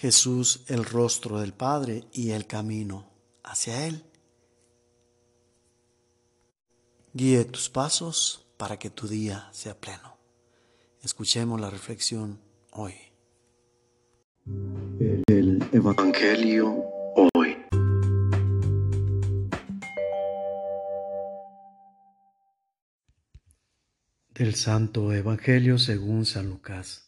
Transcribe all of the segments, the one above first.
Jesús el rostro del Padre y el camino hacia Él. Guíe tus pasos para que tu día sea pleno. Escuchemos la reflexión hoy. El Evangelio hoy. Del Santo Evangelio según San Lucas.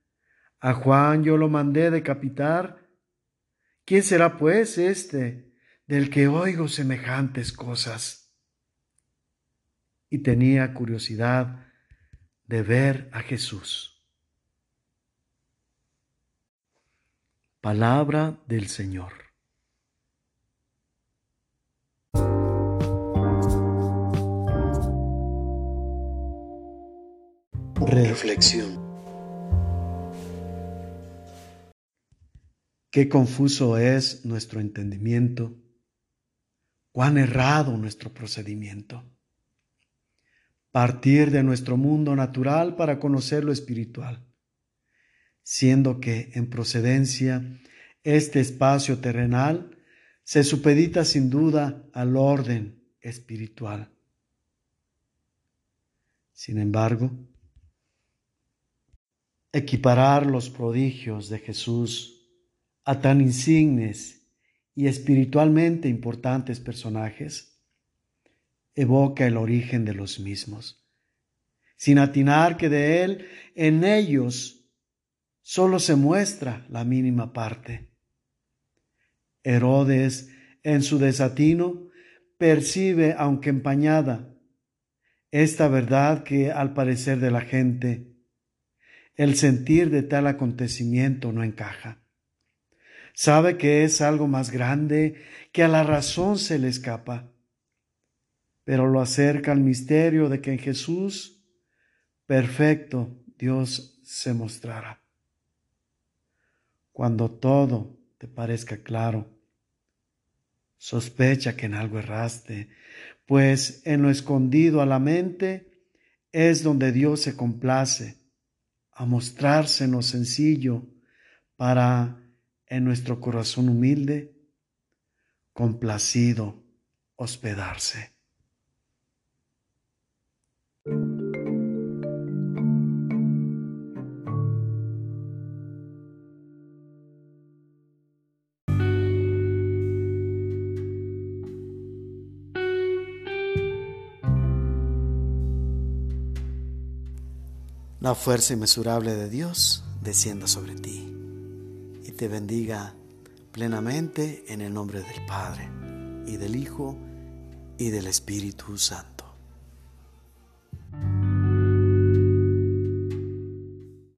a Juan yo lo mandé decapitar. ¿Quién será pues este del que oigo semejantes cosas? Y tenía curiosidad de ver a Jesús. Palabra del Señor. Reflexión. Qué confuso es nuestro entendimiento, cuán errado nuestro procedimiento. Partir de nuestro mundo natural para conocer lo espiritual, siendo que en procedencia este espacio terrenal se supedita sin duda al orden espiritual. Sin embargo, equiparar los prodigios de Jesús a tan insignes y espiritualmente importantes personajes, evoca el origen de los mismos, sin atinar que de él en ellos solo se muestra la mínima parte. Herodes, en su desatino, percibe, aunque empañada, esta verdad que al parecer de la gente, el sentir de tal acontecimiento no encaja. Sabe que es algo más grande que a la razón se le escapa, pero lo acerca al misterio de que en Jesús, perfecto, Dios se mostrará. Cuando todo te parezca claro, sospecha que en algo erraste, pues en lo escondido a la mente es donde Dios se complace a mostrársenos sencillo para en nuestro corazón humilde, complacido hospedarse. La fuerza inmesurable de Dios descienda sobre ti te bendiga plenamente en el nombre del Padre y del Hijo y del Espíritu Santo.